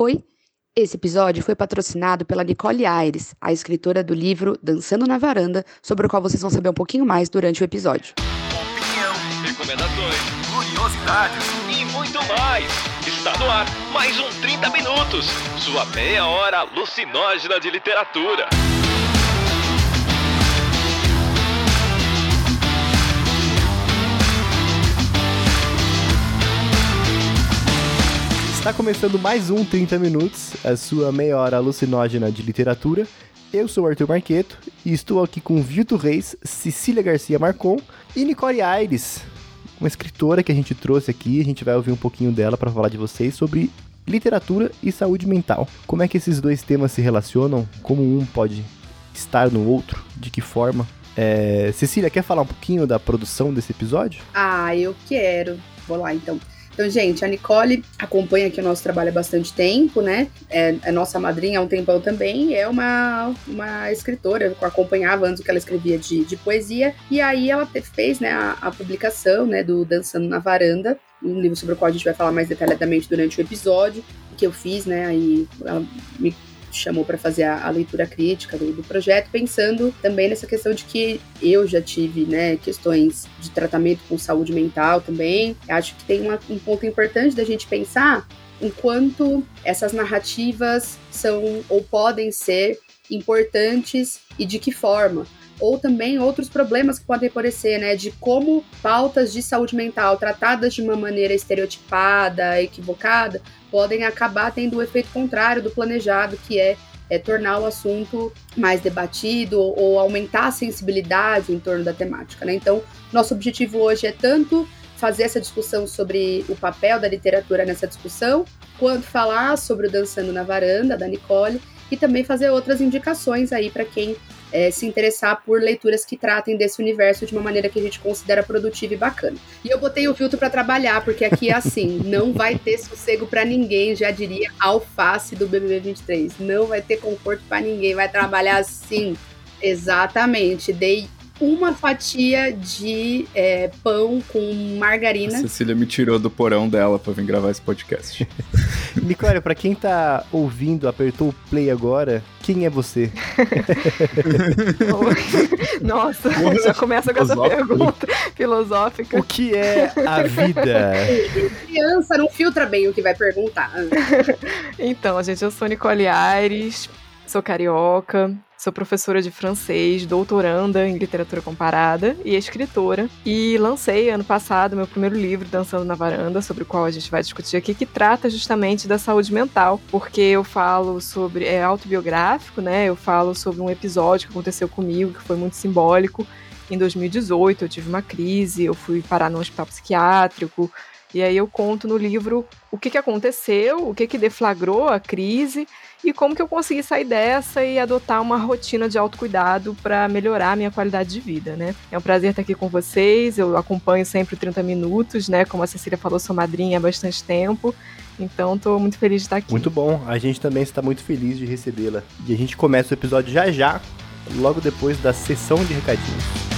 Oi, esse episódio foi patrocinado pela Nicole Aires, a escritora do livro Dançando na Varanda, sobre o qual vocês vão saber um pouquinho mais durante o episódio. Opinião, recomendações, curiosidades e muito mais. Está no ar mais um 30 Minutos, sua meia hora alucinógena de literatura. Está começando mais um 30 Minutos, a sua meia hora alucinógena de literatura. Eu sou o Arthur Marqueto e estou aqui com Vitor Reis, Cecília Garcia Marcon e Nicole Aires, uma escritora que a gente trouxe aqui. A gente vai ouvir um pouquinho dela para falar de vocês sobre literatura e saúde mental. Como é que esses dois temas se relacionam? Como um pode estar no outro? De que forma? É... Cecília, quer falar um pouquinho da produção desse episódio? Ah, eu quero. Vou lá então. Então, gente, a Nicole acompanha aqui o nosso trabalho há bastante tempo, né? É, é nossa madrinha há um tempão também. É uma, uma escritora, eu acompanhava antes o que ela escrevia de, de poesia. E aí ela fez né, a, a publicação né, do Dançando na Varanda, um livro sobre o qual a gente vai falar mais detalhadamente durante o episódio, que eu fiz, né? Aí ela me chamou para fazer a, a, leitura crítica do, do, projeto, pensando também nessa questão de que eu já tive, né, questões de tratamento com saúde mental também. Acho que tem uma, um ponto importante da gente pensar enquanto essas narrativas são ou podem ser importantes e de que forma ou também outros problemas que podem aparecer, né, de como pautas de saúde mental tratadas de uma maneira estereotipada, equivocada, podem acabar tendo o efeito contrário do planejado, que é, é tornar o assunto mais debatido ou, ou aumentar a sensibilidade em torno da temática, né? Então, nosso objetivo hoje é tanto fazer essa discussão sobre o papel da literatura nessa discussão, quanto falar sobre o Dançando na Varanda, da Nicole, e também fazer outras indicações aí para quem é, se interessar por leituras que tratem desse universo de uma maneira que a gente considera produtiva e bacana. E eu botei o filtro para trabalhar, porque aqui é assim, não vai ter sossego para ninguém, já diria alface do BBB 23. Não vai ter conforto para ninguém, vai trabalhar assim. Exatamente. Dei uma fatia de é, pão com margarina. A Cecília me tirou do porão dela para vir gravar esse podcast. Nicole, para quem tá ouvindo, apertou o play agora, quem é você? Nossa, já começa com essa pergunta filosófica. O que é a vida? Criança não filtra bem o que vai perguntar. então, gente, eu sou Nicole Aires, sou carioca, Sou professora de francês, doutoranda em literatura comparada e escritora. E lancei ano passado meu primeiro livro, Dançando na Varanda, sobre o qual a gente vai discutir aqui, que trata justamente da saúde mental, porque eu falo sobre. é autobiográfico, né? Eu falo sobre um episódio que aconteceu comigo, que foi muito simbólico. Em 2018, eu tive uma crise, eu fui parar num hospital psiquiátrico. E aí eu conto no livro o que, que aconteceu, o que, que deflagrou a crise e como que eu consegui sair dessa e adotar uma rotina de autocuidado para melhorar a minha qualidade de vida, né? É um prazer estar aqui com vocês, eu acompanho sempre o 30 Minutos, né? Como a Cecília falou, sou madrinha há bastante tempo, então estou muito feliz de estar aqui. Muito bom, a gente também está muito feliz de recebê-la. E a gente começa o episódio já já, logo depois da sessão de recadinhos.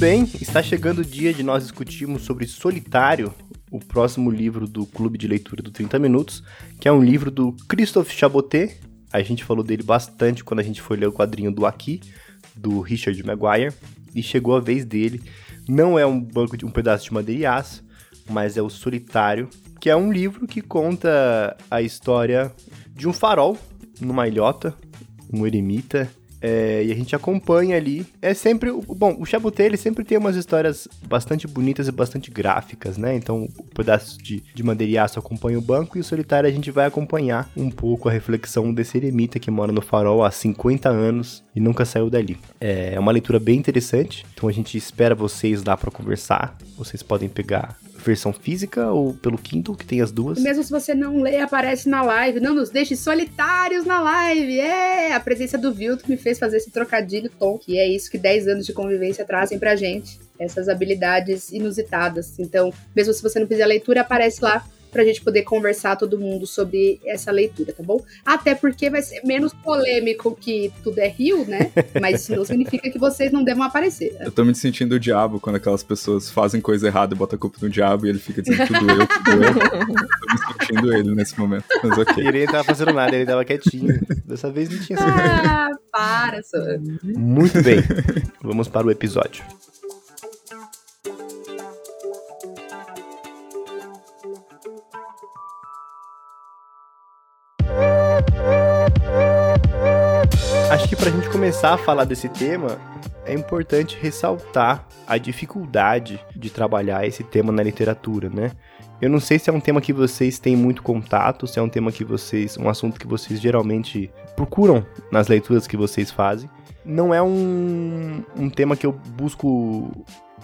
Bem, está chegando o dia de nós discutirmos sobre Solitário, o próximo livro do Clube de Leitura do 30 Minutos, que é um livro do Christophe Chabotet. A gente falou dele bastante quando a gente foi ler o quadrinho do Aqui, do Richard Maguire, e chegou a vez dele. Não é um banco de um pedaço de madeira e aço, mas é o Solitário, que é um livro que conta a história de um farol numa ilhota, um eremita é, e a gente acompanha ali. É sempre. Bom, o Chabuté ele sempre tem umas histórias bastante bonitas e bastante gráficas, né? Então, o pedaço de, de madeira e aço acompanha o banco e o solitário a gente vai acompanhar um pouco a reflexão desse eremita que mora no farol há 50 anos e nunca saiu dali. É uma leitura bem interessante, então a gente espera vocês lá para conversar. Vocês podem pegar versão física ou pelo Kindle, que tem as duas. E mesmo se você não lê, aparece na live. Não nos deixe solitários na live. É! A presença do Vilto me fez fazer esse trocadilho tom, que é isso que 10 anos de convivência trazem pra gente. Essas habilidades inusitadas. Então, mesmo se você não fizer a leitura, aparece lá pra gente poder conversar todo mundo sobre essa leitura, tá bom? Até porque vai ser menos polêmico que tudo é rio, né? Mas isso não significa que vocês não devam aparecer. Né? Eu tô me sentindo o diabo quando aquelas pessoas fazem coisa errada e botam a culpa no diabo e ele fica dizendo tudo eu, tudo eu. tô me sentindo ele nesse momento. Mas ok. Ele nem tava fazendo nada, ele tava quietinho. Dessa vez não tinha. Ah, para, só. Muito bem. Vamos para o episódio. Acho que pra gente começar a falar desse tema, é importante ressaltar a dificuldade de trabalhar esse tema na literatura, né? Eu não sei se é um tema que vocês têm muito contato, se é um tema que vocês, um assunto que vocês geralmente procuram nas leituras que vocês fazem. Não é um, um tema que eu busco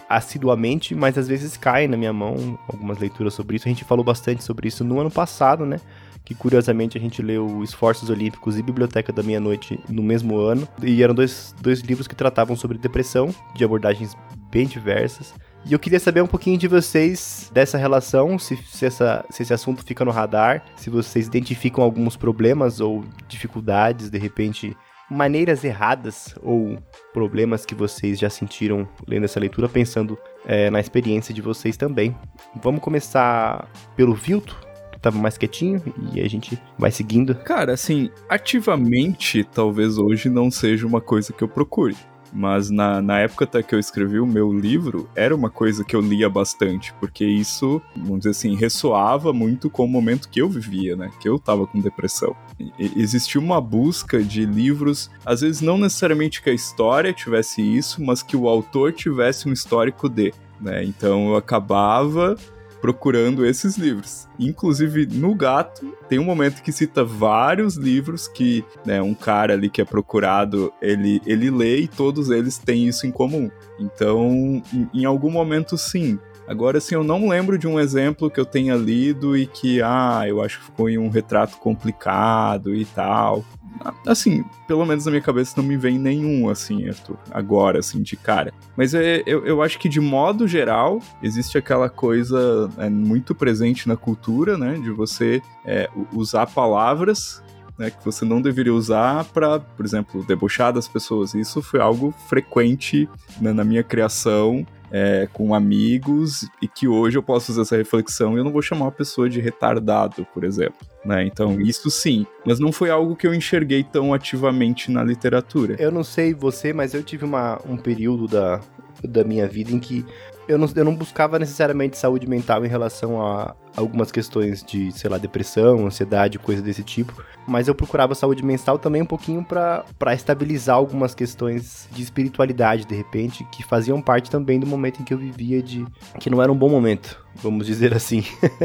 assiduamente, mas às vezes cai na minha mão algumas leituras sobre isso. A gente falou bastante sobre isso no ano passado, né? Que curiosamente a gente leu Esforços Olímpicos e Biblioteca da Meia-Noite no mesmo ano. E eram dois, dois livros que tratavam sobre depressão, de abordagens bem diversas. E eu queria saber um pouquinho de vocês dessa relação, se, se, essa, se esse assunto fica no radar, se vocês identificam alguns problemas ou dificuldades, de repente, maneiras erradas ou problemas que vocês já sentiram lendo essa leitura, pensando é, na experiência de vocês também. Vamos começar pelo Vilto, estava mais quietinho, e a gente vai seguindo. Cara, assim, ativamente, talvez hoje não seja uma coisa que eu procure. Mas na, na época até que eu escrevi o meu livro, era uma coisa que eu lia bastante, porque isso, vamos dizer assim, ressoava muito com o momento que eu vivia, né? Que eu tava com depressão. E, existia uma busca de livros, às vezes não necessariamente que a história tivesse isso, mas que o autor tivesse um histórico de. Né? Então eu acabava procurando esses livros. Inclusive, no Gato, tem um momento que cita vários livros que né, um cara ali que é procurado, ele, ele lê e todos eles têm isso em comum. Então, em, em algum momento, sim. Agora, assim, eu não lembro de um exemplo que eu tenha lido e que, ah, eu acho que ficou em um retrato complicado e tal. Assim, pelo menos na minha cabeça não me vem nenhum, assim, agora, assim, de cara. Mas é, eu, eu acho que, de modo geral, existe aquela coisa é, muito presente na cultura, né, de você é, usar palavras né, que você não deveria usar para, por exemplo, debochar das pessoas. Isso foi algo frequente né, na minha criação é, com amigos e que hoje eu posso fazer essa reflexão e eu não vou chamar uma pessoa de retardado, por exemplo. Né? Então, isso sim. Mas não foi algo que eu enxerguei tão ativamente na literatura. Eu não sei você, mas eu tive uma, um período da, da minha vida em que eu não, eu não buscava necessariamente saúde mental em relação a algumas questões de, sei lá, depressão, ansiedade, coisa desse tipo, mas eu procurava saúde mental também um pouquinho para estabilizar algumas questões de espiritualidade, de repente, que faziam parte também do momento em que eu vivia de que não era um bom momento, vamos dizer assim.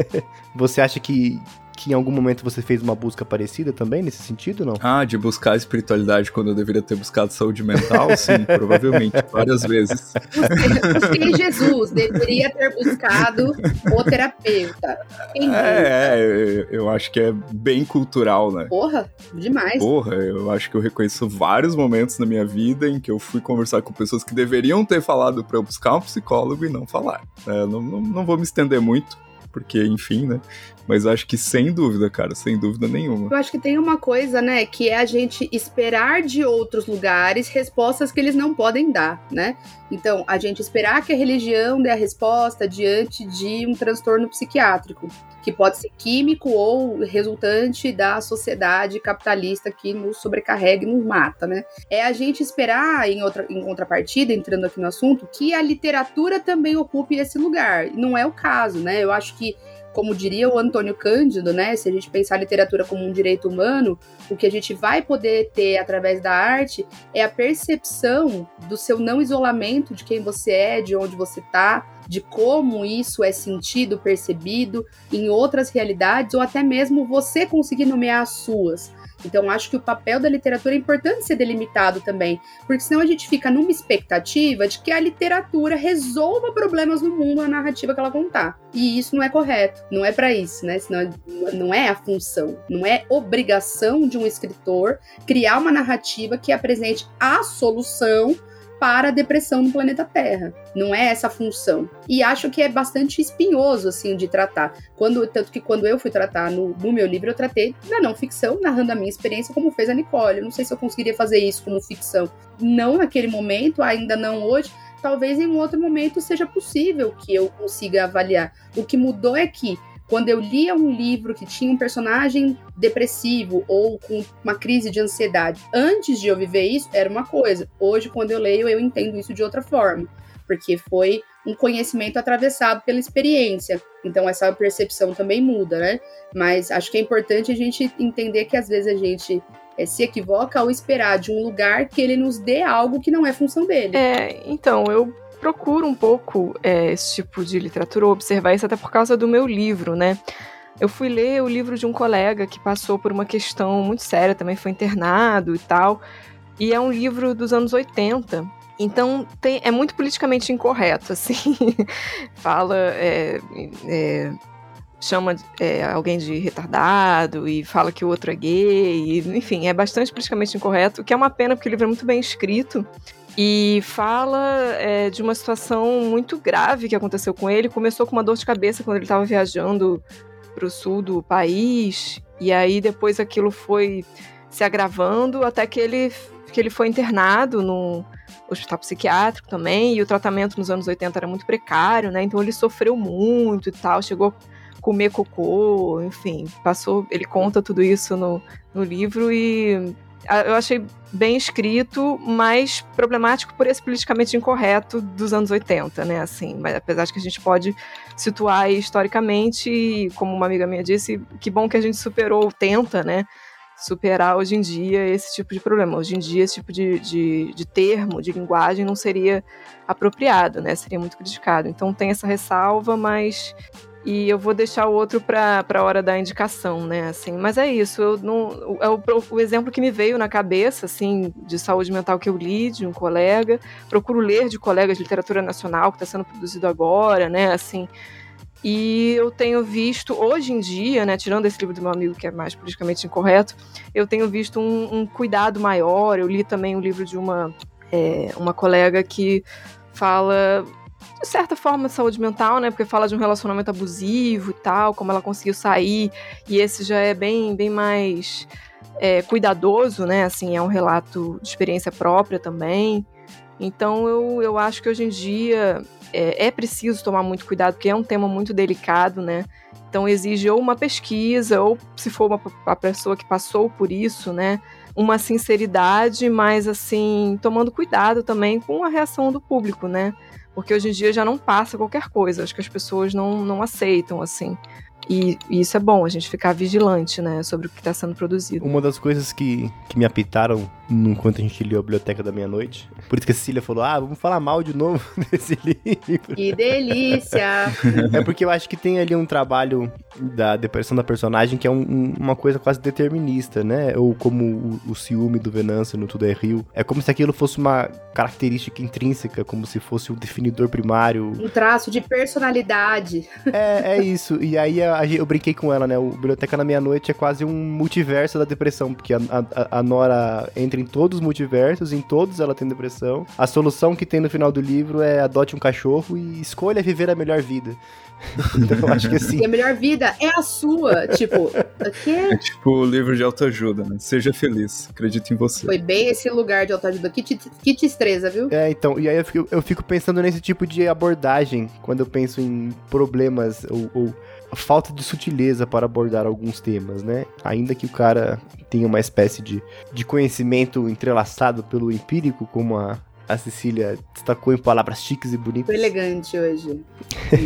Você acha que que em algum momento você fez uma busca parecida também, nesse sentido, não? Ah, de buscar espiritualidade quando eu deveria ter buscado saúde mental? Sim, provavelmente, várias vezes. Busquei Jesus, deveria ter buscado o terapeuta. É, é, eu acho que é bem cultural, né? Porra, demais. Porra, eu acho que eu reconheço vários momentos na minha vida em que eu fui conversar com pessoas que deveriam ter falado para eu buscar um psicólogo e não falar. É, não, não, não vou me estender muito, porque, enfim, né? Mas acho que sem dúvida, cara, sem dúvida nenhuma. Eu acho que tem uma coisa, né, que é a gente esperar de outros lugares respostas que eles não podem dar, né? Então, a gente esperar que a religião dê a resposta diante de um transtorno psiquiátrico, que pode ser químico ou resultante da sociedade capitalista que nos sobrecarrega e nos mata, né? É a gente esperar, em, outra, em contrapartida, entrando aqui no assunto, que a literatura também ocupe esse lugar. Não é o caso, né? Eu acho que como diria o Antônio Cândido, né? Se a gente pensar a literatura como um direito humano, o que a gente vai poder ter através da arte é a percepção do seu não isolamento de quem você é, de onde você está, de como isso é sentido, percebido em outras realidades, ou até mesmo você conseguir nomear as suas. Então, acho que o papel da literatura é importante ser delimitado também, porque senão a gente fica numa expectativa de que a literatura resolva problemas no mundo, a narrativa que ela contar. E isso não é correto, não é para isso, né? Senão não é a função, não é obrigação de um escritor criar uma narrativa que apresente a solução para a depressão no planeta Terra. Não é essa a função. E acho que é bastante espinhoso, assim, de tratar. Quando, tanto que quando eu fui tratar no, no meu livro, eu tratei na não ficção, narrando a minha experiência, como fez a Nicole. Eu não sei se eu conseguiria fazer isso como ficção. Não naquele momento, ainda não hoje. Talvez em um outro momento seja possível que eu consiga avaliar. O que mudou é que quando eu lia um livro que tinha um personagem depressivo ou com uma crise de ansiedade, antes de eu viver isso, era uma coisa. Hoje, quando eu leio, eu entendo isso de outra forma, porque foi um conhecimento atravessado pela experiência. Então, essa percepção também muda, né? Mas acho que é importante a gente entender que às vezes a gente é, se equivoca ao esperar de um lugar que ele nos dê algo que não é função dele. É, então, eu procuro um pouco é, esse tipo de literatura, observar isso até por causa do meu livro, né? Eu fui ler o livro de um colega que passou por uma questão muito séria, também foi internado e tal. E é um livro dos anos 80. Então tem, é muito politicamente incorreto, assim. Fala. É, é, chama é, alguém de retardado e fala que o outro é gay. E, enfim, é bastante politicamente incorreto, o que é uma pena porque o livro é muito bem escrito. E fala é, de uma situação muito grave que aconteceu com ele. Começou com uma dor de cabeça quando ele estava viajando para o sul do país. E aí depois aquilo foi se agravando até que ele, que ele foi internado no hospital psiquiátrico também. E o tratamento nos anos 80 era muito precário, né? Então ele sofreu muito e tal. Chegou a comer cocô, enfim. Passou. Ele conta tudo isso no, no livro e eu achei bem escrito, mas problemático por esse politicamente incorreto dos anos 80, né? Assim, mas apesar de que a gente pode situar historicamente, como uma amiga minha disse, que bom que a gente superou, tenta, né? Superar hoje em dia esse tipo de problema. Hoje em dia, esse tipo de, de, de termo, de linguagem, não seria apropriado, né? Seria muito criticado. Então tem essa ressalva, mas e eu vou deixar o outro para a hora da indicação, né? Assim, mas é isso. Eu não, é o, o, exemplo que me veio na cabeça, assim, de saúde mental que eu li de um colega. Procuro ler de colegas de literatura nacional que está sendo produzido agora, né? Assim. E eu tenho visto, hoje em dia, né, tirando esse livro do meu amigo que é mais politicamente incorreto, eu tenho visto um, um cuidado maior. Eu li também o um livro de uma, é, uma colega que fala de certa forma, saúde mental, né? Porque fala de um relacionamento abusivo e tal, como ela conseguiu sair, e esse já é bem, bem mais é, cuidadoso, né? Assim, é um relato de experiência própria também. Então, eu, eu acho que hoje em dia é, é preciso tomar muito cuidado, porque é um tema muito delicado, né? Então, exige ou uma pesquisa, ou se for uma, uma pessoa que passou por isso, né? Uma sinceridade, mas assim, tomando cuidado também com a reação do público, né? Porque hoje em dia já não passa qualquer coisa, acho que as pessoas não, não aceitam, assim. E, e, isso é bom, a gente ficar vigilante, né, sobre o que está sendo produzido. Uma das coisas que, que me apitaram enquanto a gente lia a Biblioteca da Meia-Noite, por isso que a Cecília falou, ah, vamos falar mal de novo desse livro. Que delícia! é porque eu acho que tem ali um trabalho da depressão da personagem que é um, uma coisa quase determinista, né? Ou como o, o ciúme do Venâncio no Tudo é Rio. É como se aquilo fosse uma característica intrínseca, como se fosse um definidor primário. Um traço de personalidade. É, é isso. E aí eu brinquei com ela, né? O Biblioteca na Meia-Noite é quase um multiverso da depressão, porque a, a, a Nora entra em todos os multiversos, em todos ela tem depressão. A solução que tem no final do livro é adote um cachorro e escolha viver a melhor vida. então eu acho que assim. E a melhor vida é a sua. tipo, que é tipo o livro de autoajuda, né? Seja feliz, acredite em você. Foi bem esse lugar de autoajuda. Que te, que viu? É, então, e aí eu fico, eu fico pensando nesse tipo de abordagem quando eu penso em problemas ou, ou falta de sutileza para abordar alguns temas, né? Ainda que o cara tenha uma espécie de, de conhecimento entrelaçado pelo empírico, como a, a Cecília destacou em palavras chiques e bonitas. Foi elegante hoje.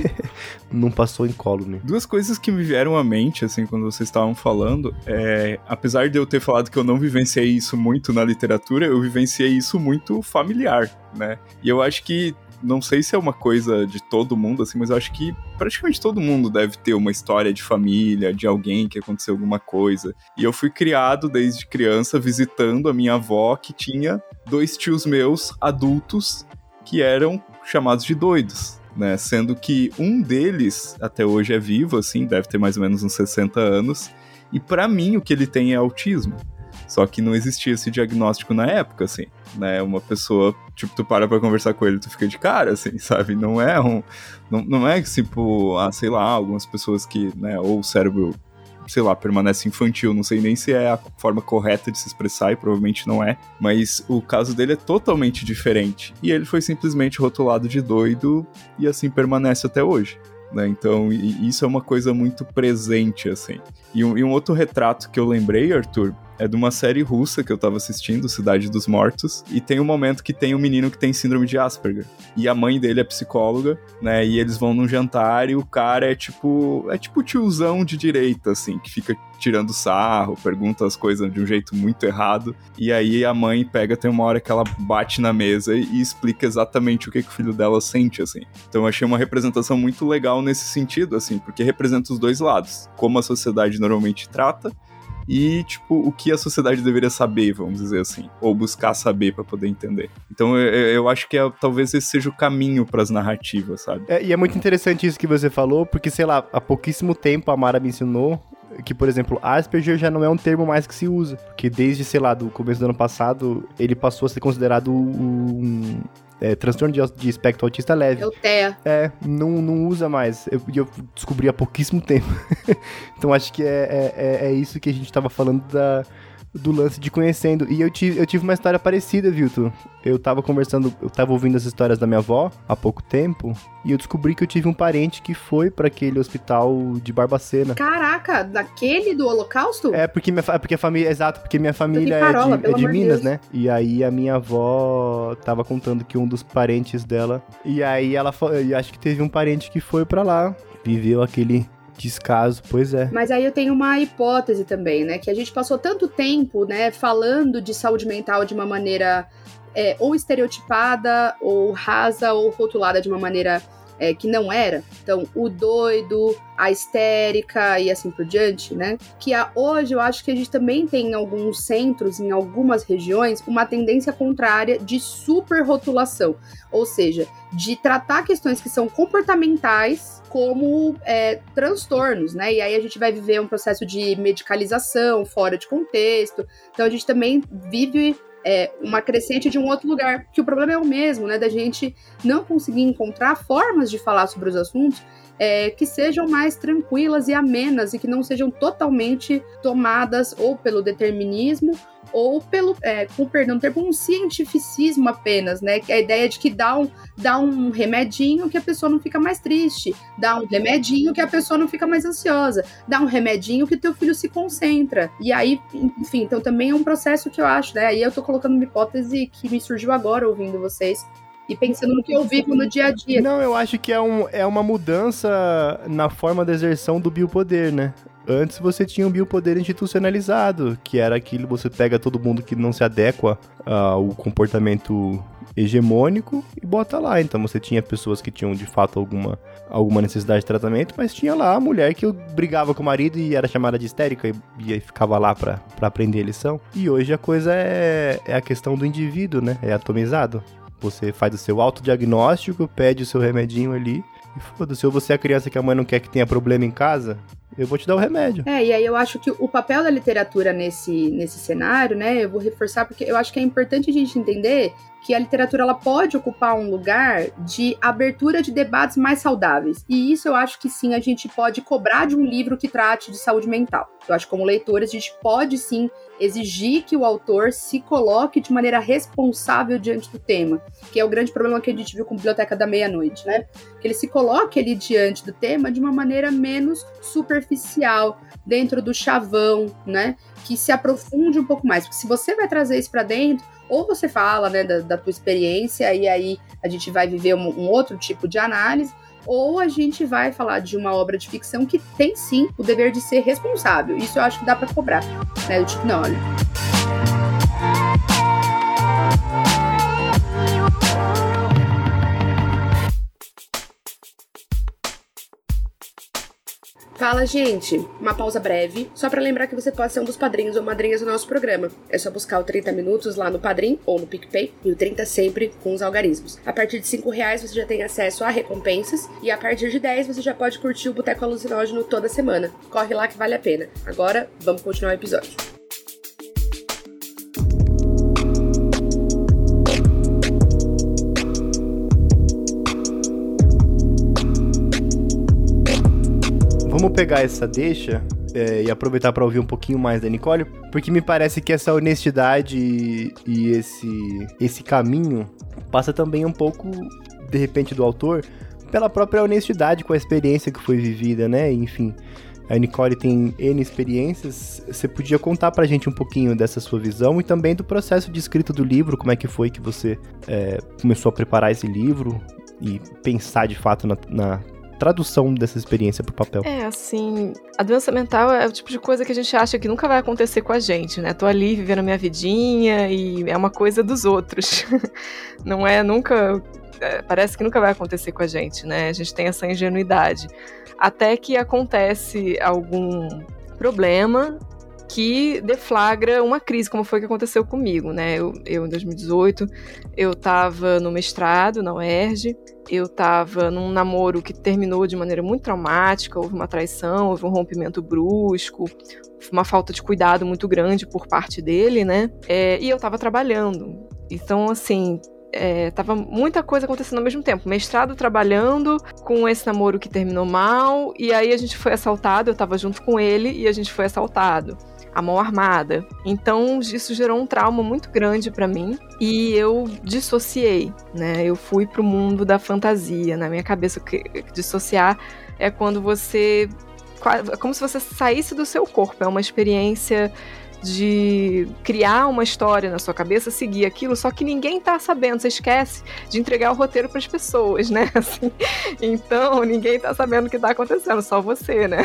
Não passou em né? Duas coisas que me vieram à mente, assim, quando vocês estavam falando, é, apesar de eu ter falado que eu não vivenciei isso muito na literatura, eu vivenciei isso muito familiar, né? E eu acho que não sei se é uma coisa de todo mundo, assim, mas eu acho que praticamente todo mundo deve ter uma história de família, de alguém que aconteceu alguma coisa. E eu fui criado desde criança visitando a minha avó, que tinha dois tios meus adultos que eram chamados de doidos. Né, sendo que um deles até hoje é vivo, assim, deve ter mais ou menos uns 60 anos, e para mim o que ele tem é autismo. Só que não existia esse diagnóstico na época, assim, né? Uma pessoa, tipo, tu para pra conversar com ele, tu fica de cara, assim, sabe? Não é um. Não, não é tipo, ah, sei lá, algumas pessoas que, né, ou o cérebro sei lá, permanece infantil. Não sei nem se é a forma correta de se expressar, e provavelmente não é. Mas o caso dele é totalmente diferente. E ele foi simplesmente rotulado de doido e assim permanece até hoje. Né? Então, isso é uma coisa muito presente, assim. E um, e um outro retrato que eu lembrei, Arthur, é de uma série russa que eu tava assistindo, Cidade dos Mortos, e tem um momento que tem um menino que tem síndrome de Asperger. E a mãe dele é psicóloga, né? E eles vão num jantar e o cara é tipo. É tipo tiozão de direita, assim, que fica tirando sarro, pergunta as coisas de um jeito muito errado. E aí a mãe pega, tem uma hora que ela bate na mesa e, explica exatamente o que, que o filho dela sente, assim. Então eu achei uma representação muito legal nesse sentido, assim, porque representa os dois lados. Como a sociedade normalmente trata e, tipo, o que a sociedade deveria saber, vamos dizer assim, ou buscar saber para poder entender. Então, eu, eu acho que é, talvez esse seja o caminho para as narrativas, sabe? É, e é muito interessante isso que você falou, porque, sei lá, há pouquíssimo tempo a Mara me ensinou que, por exemplo, Asperger já não é um termo mais que se usa. Porque desde, sei lá, do começo do ano passado, ele passou a ser considerado um, é, transtorno de, de, espectro autista leve. É o TEA. É, não, não usa mais. Eu, eu descobri há pouquíssimo tempo. então acho que é, é, é isso que a gente tava falando da, do lance de conhecendo. E eu tive, eu tive uma história parecida, Vilto. Eu tava conversando, eu tava ouvindo as histórias da minha avó há pouco tempo, e eu descobri que eu tive um parente que foi para aquele hospital de Barbacena. Caraca, daquele do Holocausto? É, porque minha, porque a família, exato, porque minha família Carola, é de, é de Minas, Deus. né? E aí a minha avó tava contando que um dos parentes dela, e aí ela, eu acho que teve um parente que foi para lá, viveu aquele Descaso, pois é. Mas aí eu tenho uma hipótese também, né? Que a gente passou tanto tempo, né, falando de saúde mental de uma maneira é, ou estereotipada, ou rasa, ou rotulada de uma maneira é, que não era. Então, o doido, a histérica e assim por diante, né? Que a, hoje eu acho que a gente também tem em alguns centros, em algumas regiões, uma tendência contrária de superrotulação. Ou seja, de tratar questões que são comportamentais como é, transtornos, né? E aí a gente vai viver um processo de medicalização fora de contexto. Então a gente também vive é, uma crescente de um outro lugar. Que o problema é o mesmo, né? Da gente não conseguir encontrar formas de falar sobre os assuntos é, que sejam mais tranquilas e amenas e que não sejam totalmente tomadas ou pelo determinismo ou pelo, é, com perdão, ter um cientificismo apenas, né? É a ideia de que dá um, dá um remedinho que a pessoa não fica mais triste, dá um remedinho que a pessoa não fica mais ansiosa, dá um remedinho que teu filho se concentra. E aí, enfim, então também é um processo que eu acho, né? Aí eu tô colocando uma hipótese que me surgiu agora ouvindo vocês, e pensando no que eu vivo no dia a dia. Não, eu acho que é, um, é uma mudança na forma da exerção do biopoder, né? Antes você tinha um biopoder institucionalizado, que era aquilo você pega todo mundo que não se adequa ao comportamento hegemônico e bota lá. Então você tinha pessoas que tinham de fato alguma, alguma necessidade de tratamento, mas tinha lá a mulher que brigava com o marido e era chamada de histérica e, e ficava lá para aprender a lição. E hoje a coisa é, é a questão do indivíduo, né? É atomizado. Você faz o seu autodiagnóstico, pede o seu remedinho ali e foda-se. Ou você é a criança que a mãe não quer que tenha problema em casa, eu vou te dar o remédio. É, e aí eu acho que o papel da literatura nesse, nesse cenário, né, eu vou reforçar porque eu acho que é importante a gente entender que a literatura ela pode ocupar um lugar de abertura de debates mais saudáveis. E isso eu acho que sim, a gente pode cobrar de um livro que trate de saúde mental. Eu acho que como leitores a gente pode sim exigir que o autor se coloque de maneira responsável diante do tema, que é o grande problema que a gente viu com a Biblioteca da Meia-Noite, né? Que ele se coloque ali diante do tema de uma maneira menos superficial, dentro do chavão, né? Que se aprofunde um pouco mais, porque se você vai trazer isso para dentro, ou você fala né, da, da, tua experiência e aí a gente vai viver um, um, outro tipo de análise, ou a gente vai falar de uma obra de ficção que tem sim o dever de ser responsável. Isso eu acho que dá para cobrar, né? Do tipo, não, olha. Fala, gente! Uma pausa breve, só para lembrar que você pode ser um dos padrinhos ou madrinhas do nosso programa. É só buscar o 30 Minutos lá no Padrim ou no PicPay, e o 30 sempre com os algarismos. A partir de 5 reais você já tem acesso a recompensas, e a partir de 10 você já pode curtir o Boteco Alucinógeno toda semana. Corre lá que vale a pena. Agora, vamos continuar o episódio. Vamos pegar essa deixa é, e aproveitar para ouvir um pouquinho mais da Nicole, porque me parece que essa honestidade e, e esse, esse caminho passa também um pouco, de repente, do autor pela própria honestidade com a experiência que foi vivida, né? Enfim, a Nicole tem N experiências. Você podia contar pra gente um pouquinho dessa sua visão e também do processo de escrita do livro, como é que foi que você é, começou a preparar esse livro e pensar de fato na, na tradução dessa experiência pro papel. É, assim, a doença mental é o tipo de coisa que a gente acha que nunca vai acontecer com a gente, né? Tô ali vivendo a minha vidinha e é uma coisa dos outros. Não é nunca. É, parece que nunca vai acontecer com a gente, né? A gente tem essa ingenuidade. Até que acontece algum problema que deflagra uma crise, como foi que aconteceu comigo, né? Eu, eu em 2018, eu estava no mestrado na UERJ, eu estava num namoro que terminou de maneira muito traumática, houve uma traição, houve um rompimento brusco, uma falta de cuidado muito grande por parte dele, né? É, e eu estava trabalhando. Então, assim, é, tava muita coisa acontecendo ao mesmo tempo. Mestrado trabalhando com esse namoro que terminou mal, e aí a gente foi assaltado, eu tava junto com ele e a gente foi assaltado a mão armada. Então isso gerou um trauma muito grande para mim e eu dissociei, né? Eu fui pro mundo da fantasia. Na minha cabeça, dissociar é quando você como se você saísse do seu corpo, é uma experiência de criar uma história na sua cabeça, seguir aquilo, só que ninguém tá sabendo, você esquece de entregar o roteiro para as pessoas, né? Assim, então, ninguém tá sabendo o que tá acontecendo, só você, né?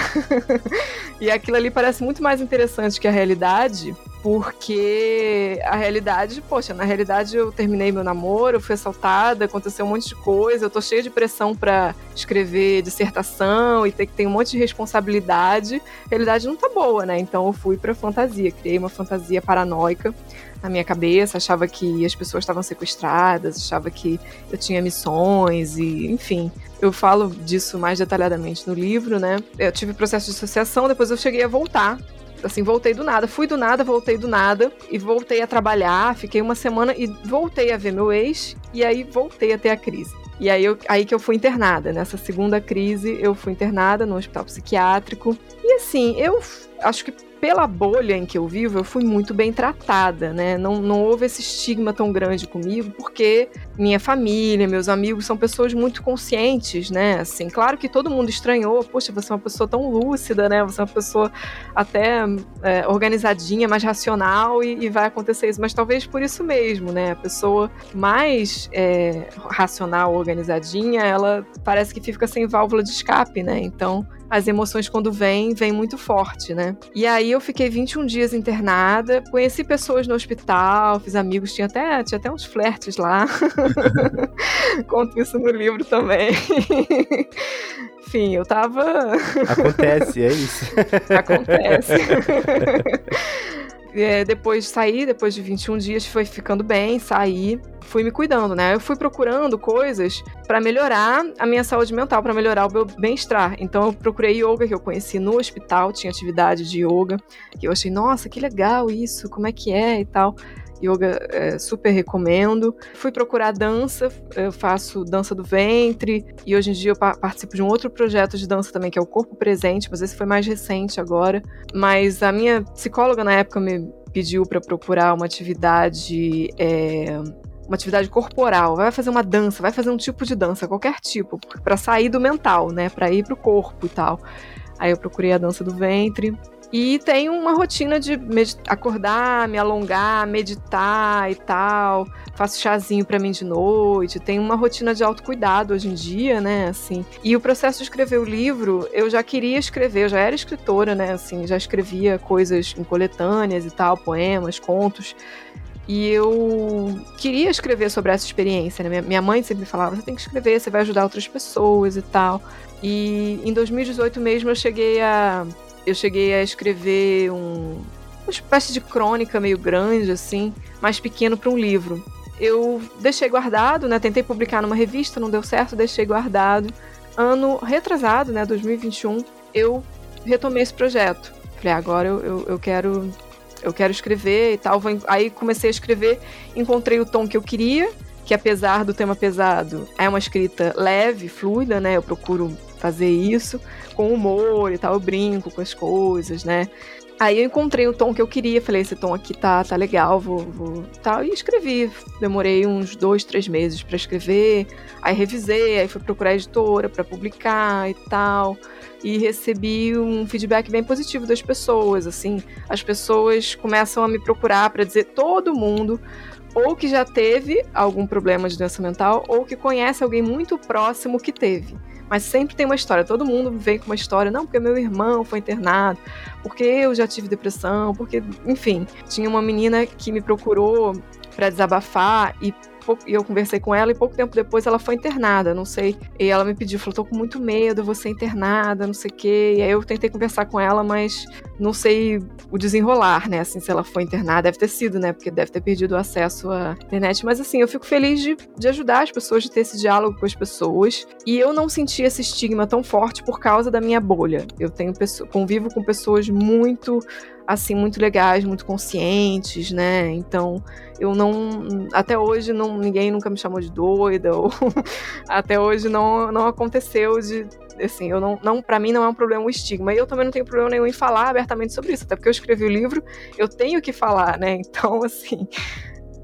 e aquilo ali parece muito mais interessante que a realidade, porque a realidade, poxa, na realidade eu terminei meu namoro, fui assaltada, aconteceu um monte de coisa, eu tô cheia de pressão para escrever dissertação e ter que ter um monte de responsabilidade. A realidade não tá boa, né? Então eu fui pra fantasia, criei uma fantasia paranoica na minha cabeça, achava que as pessoas estavam sequestradas, achava que eu tinha missões e, enfim, eu falo disso mais detalhadamente no livro, né? Eu tive processo de associação, depois eu cheguei a voltar assim, voltei do nada. Fui do nada, voltei do nada. E voltei a trabalhar, fiquei uma semana e voltei a ver meu ex. E aí voltei a ter a crise. E aí, eu, aí que eu fui internada. Nessa segunda crise, eu fui internada no hospital psiquiátrico. E assim, eu acho que pela bolha em que eu vivo, eu fui muito bem tratada, né? Não, não houve esse estigma tão grande comigo, porque minha família, meus amigos são pessoas muito conscientes, né? Assim, claro que todo mundo estranhou, poxa, você é uma pessoa tão lúcida, né? Você é uma pessoa até é, organizadinha, mais racional e, e, vai acontecer isso. Mas talvez por isso mesmo, né? A pessoa mais é, racional, organizadinha, ela parece que fica sem válvula de escape, né? Então as emoções quando vêm, vêm muito forte, né? E aí eu fiquei 21 dias internada, conheci pessoas no hospital, fiz amigos, tinha até, tinha até uns flertes lá. Conto isso no livro também. Enfim, eu tava. Acontece, é isso. Acontece. é, depois de sair, depois de 21 dias, foi ficando bem, saí, fui me cuidando, né? Eu fui procurando coisas para melhorar a minha saúde mental, para melhorar o meu bem-estar. Então eu procurei yoga que eu conheci no hospital, tinha atividade de yoga, e eu achei, nossa, que legal isso, como é que é e tal. Yoga é, super recomendo. Fui procurar dança, eu faço dança do ventre e hoje em dia eu participo de um outro projeto de dança também que é o Corpo Presente, mas esse foi mais recente agora. Mas a minha psicóloga na época me pediu para procurar uma atividade é, uma atividade corporal, vai fazer uma dança, vai fazer um tipo de dança, qualquer tipo, para sair do mental, né, para ir pro corpo e tal. Aí eu procurei a dança do ventre, e tenho uma rotina de acordar, me alongar, meditar e tal. Faço chazinho para mim de noite. Tenho uma rotina de autocuidado hoje em dia, né? Assim. E o processo de escrever o livro, eu já queria escrever, eu já era escritora, né? Assim, já escrevia coisas em coletâneas e tal, poemas, contos. E eu queria escrever sobre essa experiência, né? Minha mãe sempre falava: você tem que escrever, você vai ajudar outras pessoas e tal. E em 2018 mesmo eu cheguei a eu cheguei a escrever um, uma espécie de crônica meio grande, assim, mais pequeno para um livro. Eu deixei guardado, né? Tentei publicar numa revista, não deu certo, deixei guardado. Ano retrasado, né? 2021, eu retomei esse projeto. Falei, agora eu, eu, eu quero eu quero escrever e tal. Aí comecei a escrever, encontrei o tom que eu queria, que apesar do tema pesado, é uma escrita leve, fluida, né? Eu procuro fazer isso com humor e tal, eu brinco com as coisas, né? Aí eu encontrei o tom que eu queria, falei, esse tom aqui tá, tá legal, vou, vou tal, e escrevi. Demorei uns dois, três meses para escrever, aí revisei, aí fui procurar editora para publicar e tal, e recebi um feedback bem positivo das pessoas, assim, as pessoas começam a me procurar para dizer todo mundo ou que já teve algum problema de doença mental ou que conhece alguém muito próximo que teve. Mas sempre tem uma história, todo mundo vem com uma história, não, porque meu irmão foi internado, porque eu já tive depressão, porque, enfim, tinha uma menina que me procurou para desabafar e e eu conversei com ela e pouco tempo depois ela foi internada, não sei. E ela me pediu, falou, tô com muito medo, vou ser internada, não sei o quê. E aí eu tentei conversar com ela, mas não sei o desenrolar, né? Assim, se ela foi internada, deve ter sido, né? Porque deve ter perdido o acesso à internet. Mas assim, eu fico feliz de, de ajudar as pessoas, de ter esse diálogo com as pessoas. E eu não senti esse estigma tão forte por causa da minha bolha. Eu tenho convivo com pessoas muito assim muito legais, muito conscientes, né? Então, eu não até hoje não ninguém nunca me chamou de doida ou até hoje não não aconteceu de assim, eu não, não para mim não é um problema o estigma. E eu também não tenho problema nenhum em falar abertamente sobre isso, até porque eu escrevi o livro, eu tenho que falar, né? Então, assim,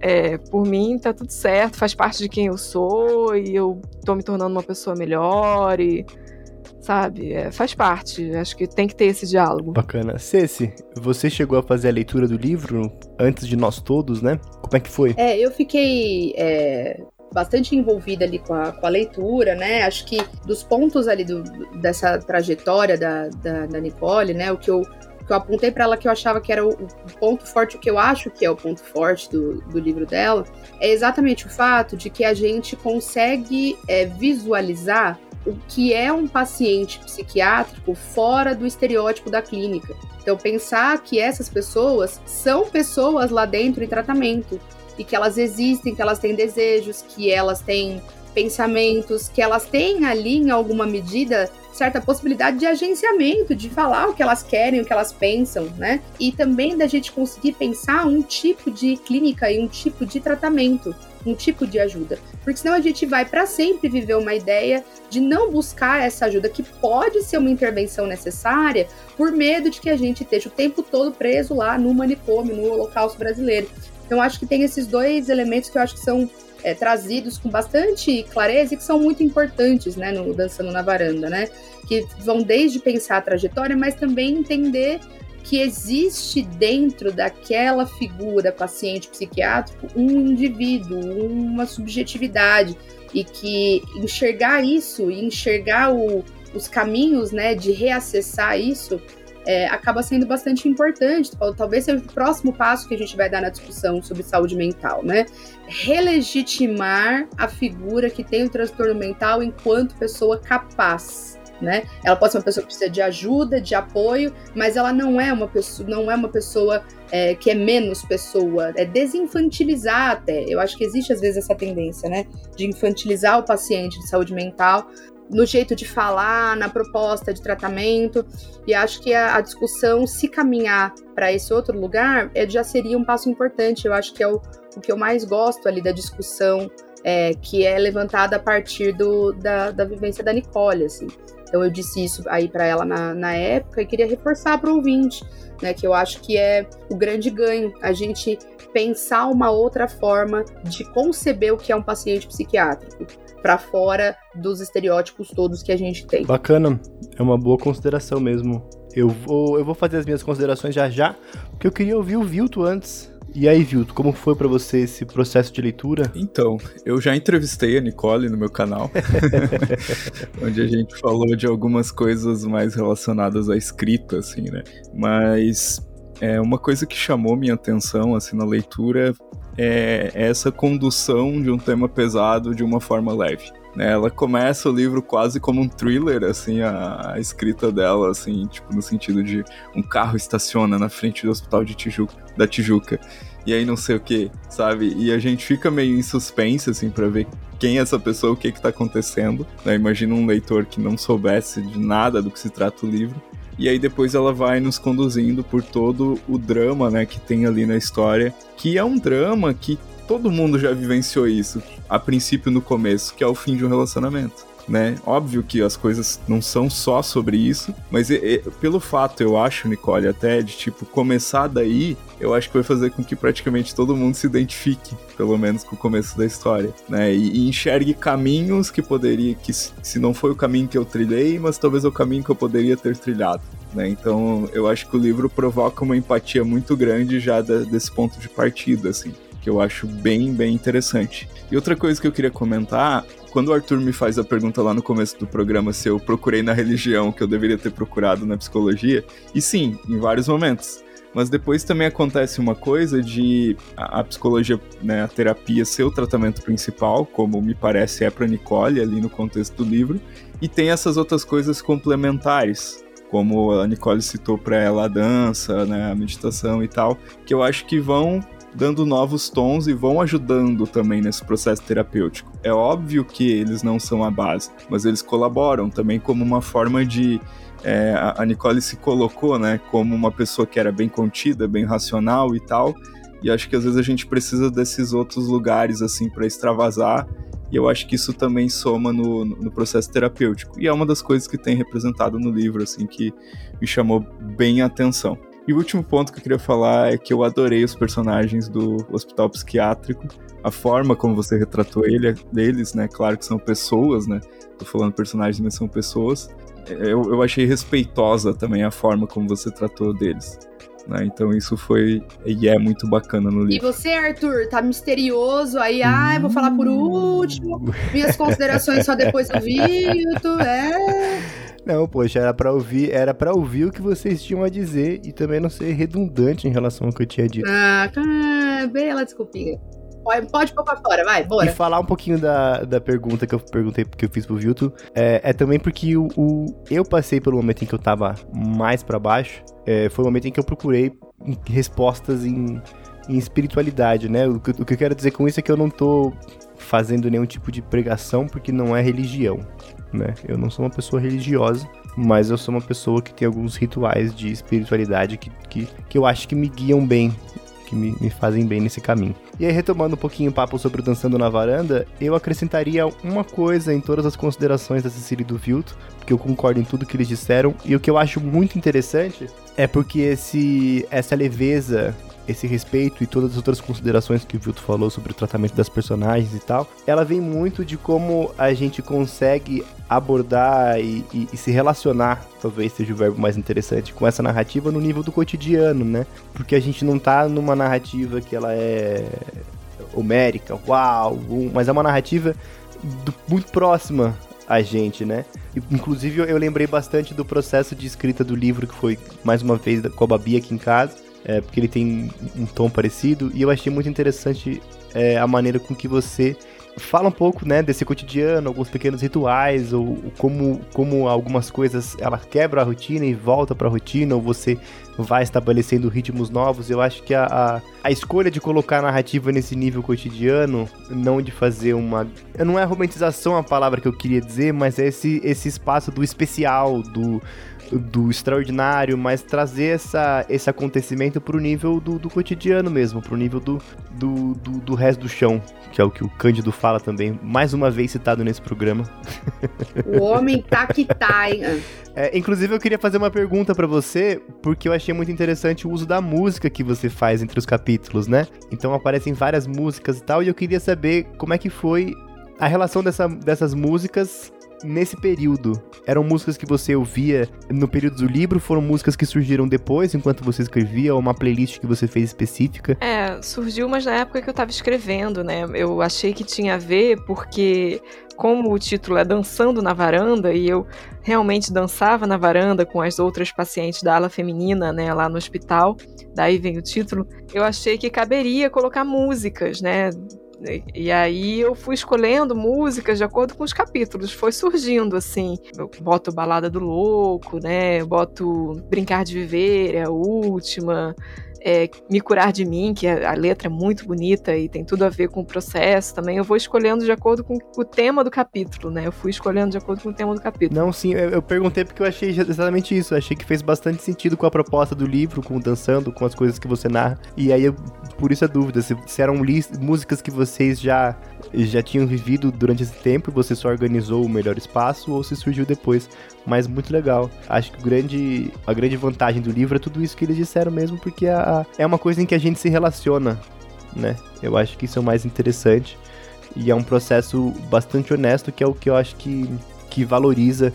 é, por mim tá tudo certo, faz parte de quem eu sou e eu tô me tornando uma pessoa melhor e sabe? É, faz parte. Acho que tem que ter esse diálogo. Bacana. Ceci, você chegou a fazer a leitura do livro antes de nós todos, né? Como é que foi? É, eu fiquei. É bastante envolvida ali com a, com a, leitura, né? Acho que dos pontos ali do, dessa trajetória da, da, da Nicole, né? O que eu, que eu apontei para ela que eu achava que era o, o, ponto forte, o que eu acho que é o ponto forte do, do livro dela, é exatamente o fato de que a gente consegue é, visualizar o que é um paciente psiquiátrico fora do estereótipo da clínica. Então, pensar que essas pessoas são pessoas lá dentro em tratamento e que elas existem, que elas têm desejos, que elas têm pensamentos, que elas têm ali, em alguma medida, certa possibilidade de agenciamento, de falar o que elas querem, o que elas pensam, né? E também da gente conseguir pensar um tipo de clínica e um tipo de tratamento um tipo de ajuda. Porque senão a gente vai para sempre viver uma ideia de não buscar essa ajuda, que pode ser uma intervenção necessária, por medo de que a gente esteja o tempo todo preso lá no manicômio, no holocausto brasileiro. Então, acho que tem esses dois elementos que eu acho que são é, trazidos com bastante clareza e que são muito importantes, né, no Dançando na Varanda, né? Que vão desde pensar a trajetória, mas também entender que existe dentro daquela figura paciente psiquiátrico um indivíduo, uma subjetividade e que enxergar isso e enxergar o, os caminhos, né, de reacessar isso é, acaba sendo bastante importante. Talvez seja o próximo passo que a gente vai dar na discussão sobre saúde mental, né? Relegitimar a figura que tem o transtorno mental enquanto pessoa capaz né? Ela pode ser uma pessoa que precisa de ajuda, de apoio, mas ela não é uma pessoa, não é uma pessoa é, que é menos pessoa, é desinfantilizar até. Eu acho que existe às vezes essa tendência, né, de infantilizar o paciente de saúde mental no jeito de falar, na proposta de tratamento, e acho que a, a discussão, se caminhar para esse outro lugar, é, já seria um passo importante. Eu acho que é o, o que eu mais gosto ali da discussão, é, que é levantada a partir do, da, da vivência da Nicole, assim. Então eu disse isso aí para ela na, na época e queria reforçar para o ouvinte, né, que eu acho que é o grande ganho, a gente pensar uma outra forma de conceber o que é um paciente psiquiátrico para fora dos estereótipos todos que a gente tem. Bacana, é uma boa consideração mesmo. Eu vou, eu vou fazer as minhas considerações já já, porque eu queria ouvir o Vilto antes. E aí, Vilto, como foi para você esse processo de leitura? Então, eu já entrevistei a Nicole no meu canal, onde a gente falou de algumas coisas mais relacionadas à escrita, assim, né? Mas é uma coisa que chamou minha atenção, assim, na leitura é essa condução de um tema pesado de uma forma leve. Né? Ela começa o livro quase como um thriller, assim, a, a, escrita dela, assim, tipo, no sentido de um carro estaciona na frente do hospital de Tijuca, da Tijuca, e aí não sei o que, sabe? E a gente fica meio em suspense, assim, pra ver quem é essa pessoa, o que que tá acontecendo, né? Imagina um leitor que não soubesse de nada do que se trata o livro. E aí depois ela vai nos conduzindo por todo o drama, né, que tem ali na história, que é um drama que todo mundo já vivenciou isso, a princípio no começo, que é o fim de um relacionamento. Né? Óbvio que as coisas não são só sobre isso, mas é, é, pelo fato, eu acho, Nicole, até de tipo começar daí, eu acho que vai fazer com que praticamente todo mundo se identifique, pelo menos com o começo da história, né? E, e enxergue caminhos que poderia, que se não foi o caminho que eu trilhei, mas talvez é o caminho que eu poderia ter trilhado. Né? Então, eu acho que o livro provoca uma empatia muito grande já da, desse ponto de partida, assim, que eu acho bem, bem interessante. E outra coisa que eu queria comentar, quando o Arthur me faz a pergunta lá no começo do programa se eu procurei na religião que eu deveria ter procurado na psicologia, e sim, em vários momentos. Mas depois também acontece uma coisa de a, psicologia, né, a terapia ser o tratamento principal, como me parece é para Nicole ali no contexto do livro, e tem essas outras coisas complementares, como a Nicole citou para ela a dança, né, a meditação e tal, que eu acho que vão dando novos tons e vão ajudando também nesse processo terapêutico. É óbvio que eles não são a base, mas eles colaboram também como uma forma de é, a Nicole se colocou, né, como uma pessoa que era bem contida, bem racional e tal. E acho que às vezes a gente precisa desses outros lugares assim para extravasar e eu acho que isso também soma no, no processo terapêutico. E é uma das coisas que tem representado no livro, assim, que me chamou bem a atenção. E o último ponto que eu queria falar é que eu adorei os personagens do hospital psiquiátrico, a forma como você retratou ele, deles, né? Claro que são pessoas, né? Tô falando personagens, mas são pessoas. Eu, eu achei respeitosa também a forma como você tratou deles. Né? Então isso foi e é muito bacana no livro. E você, Arthur, tá misterioso aí, ah, eu vou falar por último, minhas considerações só depois do Vitor, é... Não, poxa, era para ouvir, era para ouvir o que vocês tinham a dizer e também não ser redundante em relação ao que eu tinha dito. Ah, bela desculpinha. Pode, pode pôr pra fora, vai, bora. E falar um pouquinho da, da pergunta que eu perguntei, que eu fiz pro Vilto, é, é também porque o, o, eu passei pelo momento em que eu tava mais para baixo, é, foi o momento em que eu procurei respostas em, em espiritualidade, né? O o que eu quero dizer com isso é que eu não tô fazendo nenhum tipo de pregação porque não é religião, né? Eu não sou uma pessoa religiosa, mas eu sou uma pessoa que tem alguns rituais de espiritualidade que, que, que eu acho que me guiam bem que me, me fazem bem nesse caminho. E aí, retomando um pouquinho o papo sobre o Dançando na Varanda, eu acrescentaria uma coisa em todas as considerações da Cecília e do Vilto, porque eu concordo em tudo que eles disseram, e o que eu acho muito interessante é porque esse, essa leveza esse respeito e todas as outras considerações que o Vilto falou sobre o tratamento das personagens e tal, ela vem muito de como a gente consegue abordar e, e, e, se relacionar, talvez seja o verbo mais interessante, com essa narrativa no nível do cotidiano, né? Porque a gente não tá numa narrativa que ela é homérica, uau, mas é uma narrativa do, muito próxima a gente, né? Inclusive eu lembrei bastante do processo de escrita do livro que foi mais uma vez com a Babi aqui em casa é, porque ele tem um tom parecido, e eu achei muito interessante é, a maneira com que você fala um pouco, né, desse cotidiano, alguns pequenos rituais, ou como, como algumas coisas ela quebra a rotina e volta para a rotina, ou você vai estabelecendo ritmos novos. Eu acho que a, a, a, escolha de colocar a narrativa nesse nível cotidiano, não de fazer uma. Não é romantização a palavra que eu queria dizer, mas é esse, esse espaço do especial, do do extraordinário, mas trazer essa, esse acontecimento pro nível do, do cotidiano mesmo, pro nível do, do, do, do resto do chão, que é o que o Cândido fala também, mais uma vez citado nesse programa. O homem tá que tá, hein? É, inclusive, eu queria fazer uma pergunta para você, porque eu achei muito interessante o uso da música que você faz entre os capítulos, né? Então aparecem várias músicas e tal, e eu queria saber como é que foi a relação dessa, dessas músicas nesse período, eram músicas que você ouvia no período do livro? Foram músicas que surgiram depois, enquanto você escrevia? Ou uma playlist que você fez específica? É, surgiu, mas na época que eu tava escrevendo, né? Eu achei que tinha a ver, porque como o título é Dançando na Varanda, e eu realmente dançava na varanda com as outras pacientes da ala feminina, né, lá no hospital, daí vem o título, eu achei que caberia colocar músicas, né, e aí eu fui escolhendo músicas de acordo com os capítulos. Foi surgindo, assim. Eu boto Balada do Louco, né? Eu boto Brincar de Viver, é a última é, Me Curar de Mim, que a, a, letra é muito bonita e tem tudo a ver com o processo também, eu vou escolhendo de acordo com o tema do capítulo, né? Eu fui escolhendo de acordo com o tema do capítulo. Não, sim, eu, eu perguntei porque eu achei exatamente isso. Eu achei que fez bastante sentido com a proposta do livro, com o dançando, com as coisas que você narra. E aí eu por isso a dúvida, se, se eram músicas que vocês já, já tinham vivido durante esse tempo e você só organizou o melhor espaço ou se surgiu depois. Mas muito legal. Acho que grande, a grande vantagem do livro é tudo isso que eles disseram mesmo, porque a, é uma coisa em que a gente se relaciona, né? Eu acho que isso é o mais interessante. E é um processo bastante honesto, que é o que eu acho que, que valoriza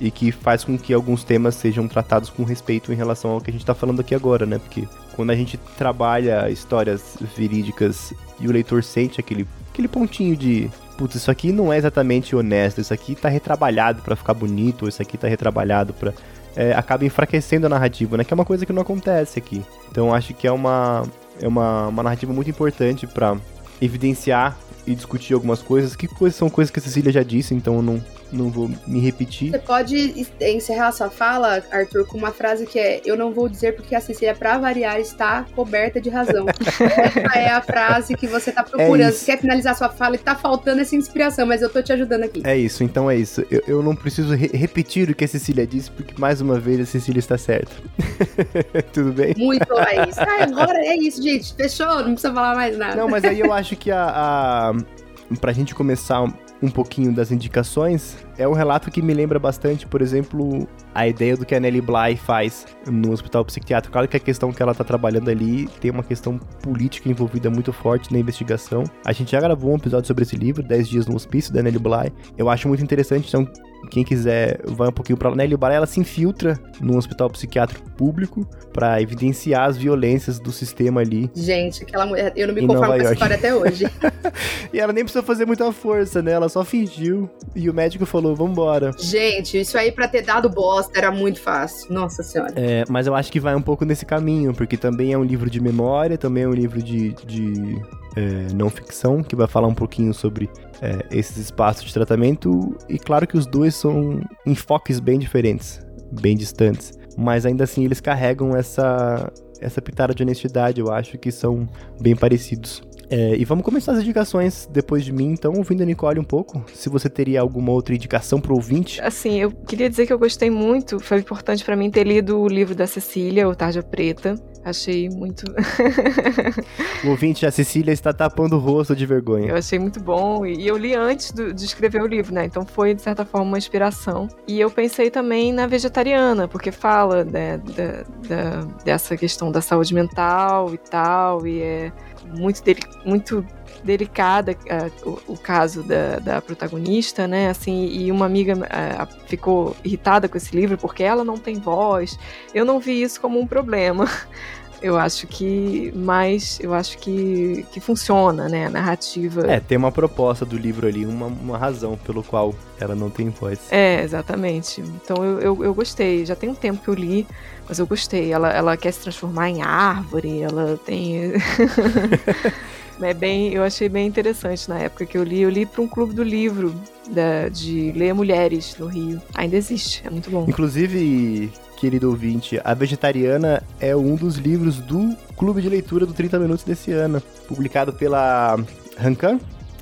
e que faz com que alguns temas sejam tratados com respeito em relação ao que a gente está falando aqui agora, né? Porque quando a gente trabalha histórias verídicas e o leitor sente aquele, aquele pontinho de putz, isso aqui não é exatamente honesto, isso aqui tá retrabalhado para ficar bonito, ou isso aqui tá retrabalhado para é, acaba enfraquecendo a narrativa, né? Que é uma coisa que não acontece aqui. Então acho que é uma é uma, uma narrativa muito importante para evidenciar e discutir algumas coisas. Que coisas são coisas que a Cecília já disse, então eu não, não vou me repetir. Você pode encerrar a sua fala, Arthur, com uma frase que é: Eu não vou dizer porque a Cecília, pra variar, está coberta de razão. essa é a frase que você tá procurando. É você quer finalizar a sua fala e tá faltando essa inspiração, mas eu tô te ajudando aqui. É isso, então é isso. Eu, eu não preciso re repetir o que a Cecília disse, porque mais uma vez a Cecília está certa. Tudo bem? Muito, isso. Ah, agora é isso, gente. Fechou, não precisa falar mais nada. Não, mas aí eu acho que a, a pra gente começar um pouquinho das indicações, é um relato que me lembra bastante, por exemplo, a ideia do que a Nelly Bly faz no hospital psiquiátrico. Claro que a questão que ela tá trabalhando ali tem uma questão política envolvida muito forte na investigação. A gente já gravou um episódio sobre esse livro, 10 dias no hospício, da Nelly Bly. Eu acho muito interessante, então quem quiser vai um pouquinho para lá. Nelly Bly, ela se infiltra no hospital psiquiátrico público para evidenciar as violências do sistema ali. Gente, aquela mulher, eu não me conformo com essa história até hoje. e ela nem precisou fazer muita força, né? Ela só fingiu e o médico falou: "Vambora". Gente, isso aí para ter dado bosta era muito fácil. Nossa senhora. É, mas eu acho que vai um pouco nesse caminho, porque também é um livro de memória, também é um livro de, de é, não ficção, que vai falar um pouquinho sobre é, esses espaços de tratamento. E claro que os dois são enfoques bem diferentes, bem distantes. Mas ainda assim eles carregam essa, essa pitada de honestidade, eu acho que são bem parecidos. É, e vamos começar as indicações depois de mim, então, ouvindo a Nicole um pouco. Se você teria alguma outra indicação pro ouvinte. Assim, eu queria dizer que eu gostei muito, foi importante para mim ter lido o livro da Cecília, O Tarja Preta. Achei muito. o ouvinte, a Cecília está tapando o rosto de vergonha. Eu achei muito bom. E eu li antes do, de escrever o livro, né? Então foi, de certa forma, uma inspiração. E eu pensei também na vegetariana, porque fala né, da, da, dessa questão da saúde mental e tal. E é muito, muito delicada uh, o, o, caso da, da, protagonista, né? Assim, e uma amiga uh, ficou irritada com esse livro porque ela não tem voz. Eu não vi isso como um problema. Eu acho que mais, eu acho que, que funciona, né, a narrativa. É, tem uma proposta do livro ali, uma, uma razão pelo qual ela não tem voz. É, exatamente. Então eu, eu, eu gostei, já tem um tempo que eu li, mas eu gostei. Ela, ela quer se transformar em árvore, ela tem. é bem, eu achei bem interessante na época que eu li. Eu li para um clube do livro da, de ler mulheres no Rio. Ainda existe, é muito bom. Inclusive, querido ouvinte, A Vegetariana é um dos livros do clube de leitura do 30 Minutos desse ano, publicado pela Rancan.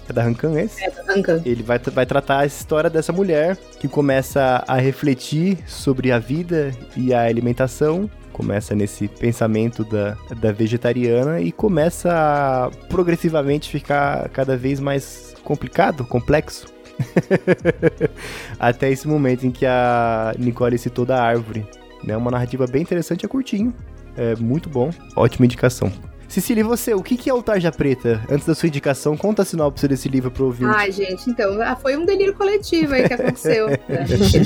É da Rancan esse? É da Rancan. Ele vai, vai tratar a história dessa mulher que começa a refletir sobre a vida e a alimentação começa nesse pensamento da, da vegetariana e começa a progressivamente ficar cada vez mais complicado, complexo. Até esse momento em que a Nicole citou da árvore. Né? Uma narrativa bem interessante, é curtinho. É muito bom. Ótima indicação. Cecília, e você, o que é o Tarja Preta? Antes da sua indicação, conta a sinopse desse livro pro ouvinte. Ai, gente, então, ah, foi um delírio coletivo aí que aconteceu.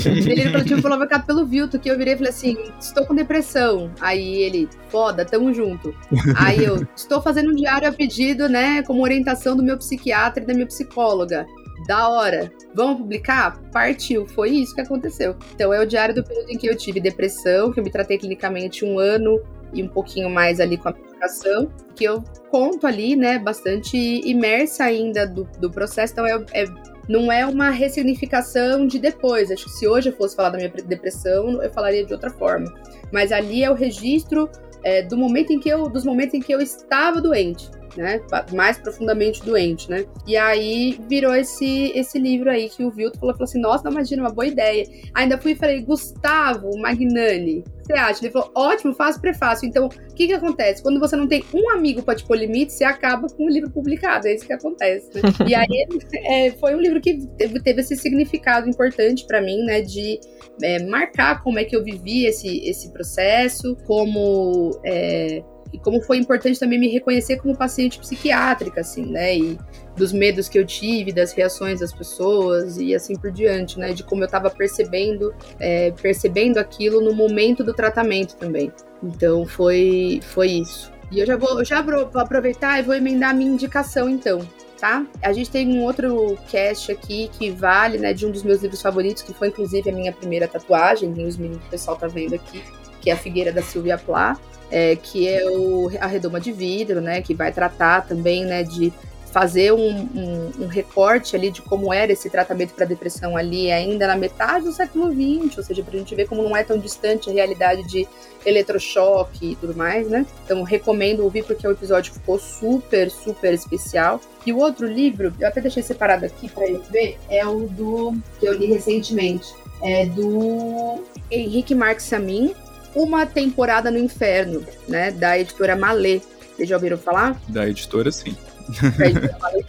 delírio coletivo provocado pelo Vilto, que eu virei e falei assim, estou com depressão. Aí ele, foda, tamo junto. Aí eu, estou fazendo um diário a pedido, né, como orientação do meu psiquiatra e da minha psicóloga. Da hora. Vamos publicar? Partiu. Foi isso que aconteceu. Então é o diário do período em que eu tive depressão, que eu me tratei clinicamente um ano e um pouquinho mais ali com a medicação, que eu conto ali, né, bastante imersa ainda do, do processo, então é, é, não é uma ressignificação de depois. Acho que se hoje eu fosse falar da minha depressão, eu falaria de outra forma. Mas ali é o registro é, do momento em que eu, dos momentos em que eu estava doente. Né, mais profundamente doente, né? E aí virou esse esse livro aí que o Vilto falou, falou assim: "Nossa, imagina uma boa ideia". Ainda fui e falei: "Gustavo Magnani, você acha? Ele falou, ótimo, faz prefácio. Então, o que que acontece? Quando você não tem um amigo para te pôr limite, você acaba com o livro publicado. É isso que acontece. Né? e aí, é, foi um livro que teve, teve esse significado importante para mim, né? De é, marcar como é que eu vivi esse, esse processo, como... É, e como foi importante também me reconhecer como paciente psiquiátrica, assim, né? E dos medos que eu tive, das reações das pessoas e assim por diante, né? De como eu estava percebendo, é, percebendo aquilo no momento do tratamento também. Então foi, foi isso. E eu já vou, já vou aproveitar e vou emendar a minha indicação, então. Tá? A gente tem um outro cast aqui que vale, né, de um dos meus livros favoritos, que foi inclusive a minha primeira tatuagem, os meninos que o pessoal tá vendo aqui, que é a Figueira da Silvia Plá é, que é o, a redoma de vidro, né, que vai tratar também, né, de fazer um, um, um recorte ali de como era esse tratamento para depressão ali ainda na metade do século XX, ou seja, para a gente ver como não é tão distante a realidade de eletrochoque e tudo mais, né? Então recomendo ouvir porque o episódio ficou super, super especial. E o outro livro, eu até deixei separado aqui para ele ver, é o do que eu li recentemente, é do Henrique Marx Samin, uma Temporada no Inferno, né? Da editora Malê. Vocês já ouviram falar? Da editora, sim. Da editora Malê.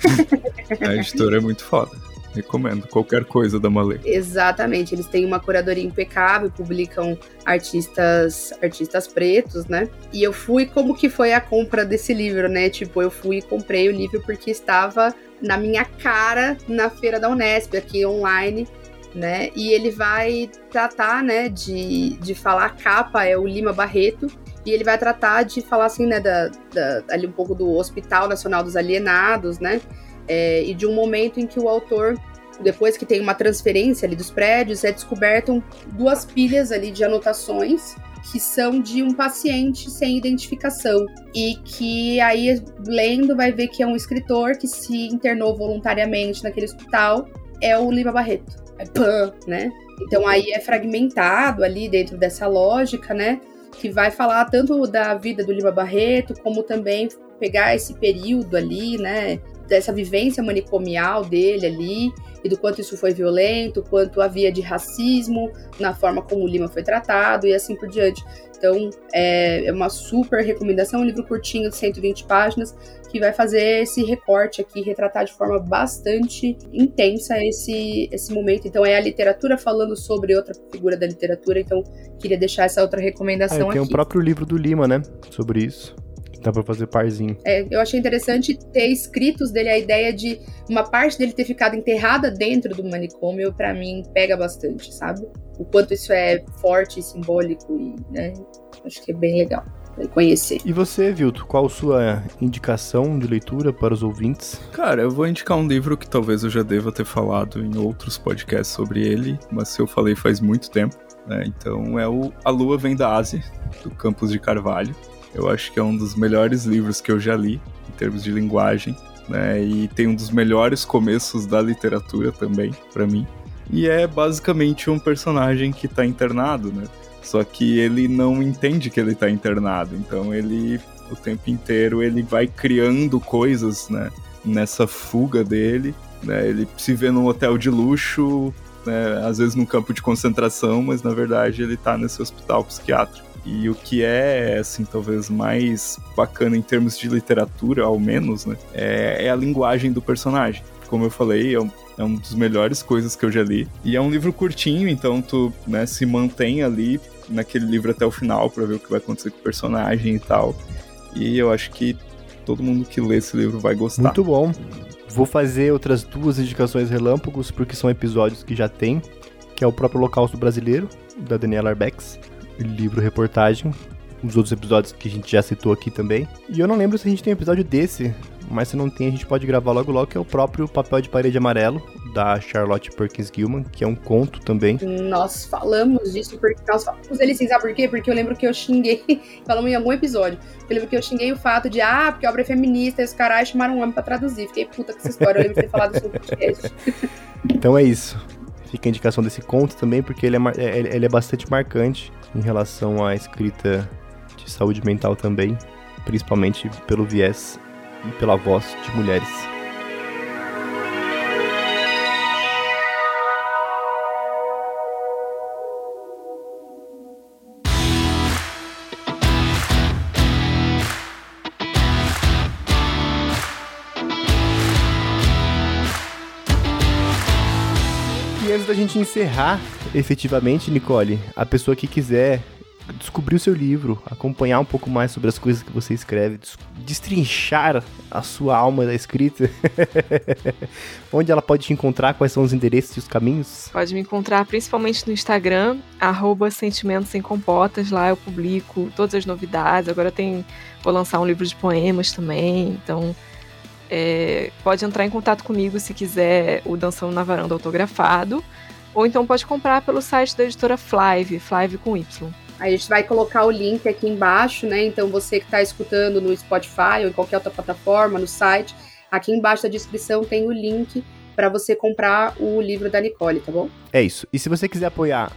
A editora é muito foda. Recomendo qualquer coisa da Malê. Exatamente, eles têm uma curadoria impecável, publicam artistas, artistas pretos, né? E eu fui como que foi a compra desse livro, né? Tipo, eu fui e comprei o livro porque estava na minha cara na feira da Unesp aqui online né? E ele vai tratar, né, de, de falar a capa é o Lima Barreto, e ele vai tratar de falar assim, né, da, da ali um pouco do Hospital Nacional dos Alienados, né? É, e de um momento em que o autor, depois que tem uma transferência ali dos prédios, é descoberto duas pilhas ali de anotações que são de um paciente sem identificação e que aí lendo vai ver que é um escritor que se internou voluntariamente naquele hospital é o Lima Barreto pan, né? Então aí é fragmentado ali dentro dessa lógica, né? Que vai falar tanto da vida do Lima Barreto, como também pegar esse período ali, né? Dessa vivência manicomial dele ali, e do quanto isso foi violento, quanto havia de racismo na forma como o Lima foi tratado e assim por diante. Então, é, é uma super recomendação, um livro curtinho de 120 páginas, que vai fazer esse recorte aqui, retratar de forma bastante intensa esse, esse momento. Então, é a literatura falando sobre outra figura da literatura, então queria deixar essa outra recomendação ah, tem aqui. Tem o próprio livro do Lima, né, sobre isso. Dá pra fazer parzinho. É, eu achei interessante ter escritos dele a ideia de uma parte dele ter ficado enterrada dentro do manicômio, para mim pega bastante, sabe? O quanto isso é forte e simbólico e, né, acho que é bem legal conhecer. E você, Vilto, qual sua indicação de leitura para os ouvintes? Cara, eu vou indicar um livro que talvez eu já deva ter falado em outros podcasts sobre ele, mas se eu falei faz muito tempo. Né? Então é o A Lua Vem da Ásia, do Campos de Carvalho. Eu acho que é um dos melhores livros que eu já li, em termos de linguagem, né? E tem um dos melhores começos da literatura também, para mim. E é basicamente um personagem que tá internado, né? Só que ele não entende que ele tá internado, então ele o tempo inteiro ele vai criando coisas, né? Nessa fuga dele, né? Ele se vê num hotel de luxo, né? Às vezes num campo de concentração, mas na verdade ele tá nesse hospital psiquiátrico. E o que é, assim, talvez mais bacana em termos de literatura, ao menos, né? É, é a linguagem do personagem. Como eu falei, é um, é uma das melhores coisas que eu já li. E é um livro curtinho, então tu né, se mantém ali naquele livro até o final para ver o que vai acontecer com o personagem e tal. E eu acho que todo mundo que lê esse livro vai gostar. Muito bom. Vou fazer outras duas indicações relâmpagos, porque são episódios que já tem, que é o próprio Holocausto Brasileiro, da Daniela Arbex livro-reportagem, os outros episódios que a gente já citou aqui também. E eu não lembro se a gente tem um episódio desse, mas se não tem, a gente pode gravar logo logo, que é o próprio Papel de Parede Amarelo, da Charlotte Perkins Gilman, que é um conto também. Nós falamos disso, porque nós falamos dele sim, sabe por quê? Porque eu lembro que eu xinguei, falamos em algum episódio, eu lembro que eu xinguei o fato de, ah, porque a obra é feminista, e os caras chamaram um homem pra traduzir. Fiquei puta com essa história, eu lembro de ter falado isso no podcast. então é isso. Fica a indicação desse conto também, porque ele é, é ele é bastante marcante em relação à escrita de saúde mental também, principalmente pelo viés e pela voz de mulheres. Antes da gente encerrar, efetivamente, Nicole, a pessoa que quiser descobrir o seu livro, acompanhar um pouco mais sobre as coisas que você escreve, destrinchar a sua alma da escrita, onde ela pode te encontrar, quais são os endereços e os caminhos? Pode me encontrar principalmente no Instagram, arroba Sentimentos em Compotas, lá eu publico todas as novidades, agora tem, vou lançar um livro de poemas também, então é, pode entrar em contato comigo se quiser o Dançando na Varanda autografado, ou então pode comprar pelo site da editora Flive, Flive com Y. A gente vai colocar o link aqui embaixo, né? Então você que está escutando no Spotify ou em qualquer outra plataforma, no site, aqui embaixo da descrição tem o link para você comprar o livro da Nicole, tá bom? É isso. E se você quiser apoiar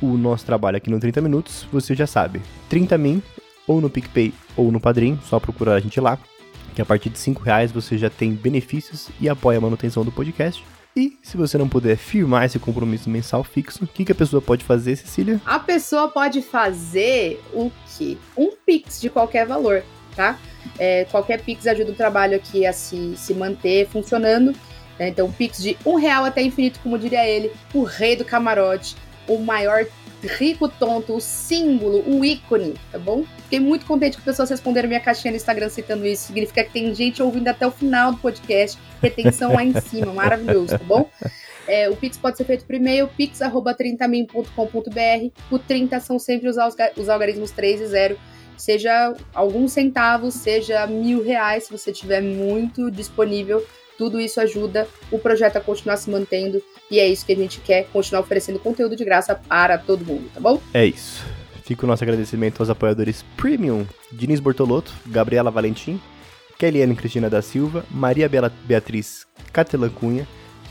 o nosso trabalho aqui no 30 Minutos, você já sabe. 30 min, ou no PicPay ou no Padrim, só procurar a gente lá. Que a partir de 5 reais você já tem benefícios e apoia a manutenção do podcast. E se você não puder firmar esse compromisso mensal fixo, o que, que a pessoa pode fazer, Cecília? A pessoa pode fazer o quê? Um Pix de qualquer valor, tá? É, qualquer Pix ajuda o trabalho aqui a se, se manter funcionando. Né? Então, Pix de um real até infinito, como diria ele, o rei do camarote, o maior rico tonto, o símbolo, o ícone, tá bom? Fiquei muito contente que pessoas responderam minha caixinha no Instagram citando isso. Significa que tem gente ouvindo até o final do podcast. Retenção lá em cima, maravilhoso, tá bom? É, o Pix pode ser feito por e-mail, pix.30min.com.br. O 30 são sempre os, os algarismos 3 e 0. Seja alguns centavos, seja mil reais, se você tiver muito disponível. Tudo isso ajuda o projeto a continuar se mantendo e é isso que a gente quer, continuar oferecendo conteúdo de graça para todo mundo, tá bom? É isso. Fica o nosso agradecimento aos apoiadores Premium, Diniz Bortolotto, Gabriela Valentim, Kellyanne Cristina da Silva, Maria Bela Beatriz Catelan Cunha,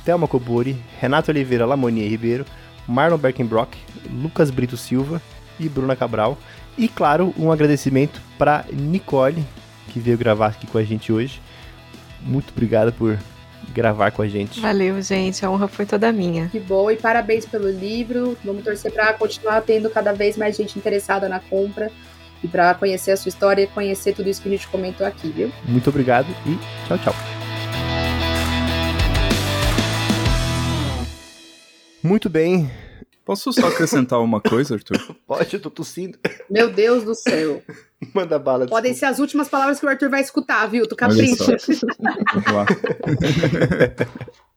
Thelma Cobori, Renato Oliveira Lamonier Ribeiro, Marlon Berkenbrock, Lucas Brito Silva e Bruna Cabral. E claro, um agradecimento para Nicole, que veio gravar aqui com a gente hoje. Muito obrigado por gravar com a gente. Valeu, gente. A honra foi toda minha. Que bom e parabéns pelo livro. Vamos torcer para continuar tendo cada vez mais gente interessada na compra e para conhecer a sua história e conhecer tudo isso que a gente comentou aqui, viu? Muito obrigado e tchau, tchau. Muito bem. Posso só acrescentar uma coisa, Arthur? Pode, eu tô tossindo. Meu Deus do céu. Manda bala. Podem ser as últimas palavras que o Arthur vai escutar, viu? Tu capricha.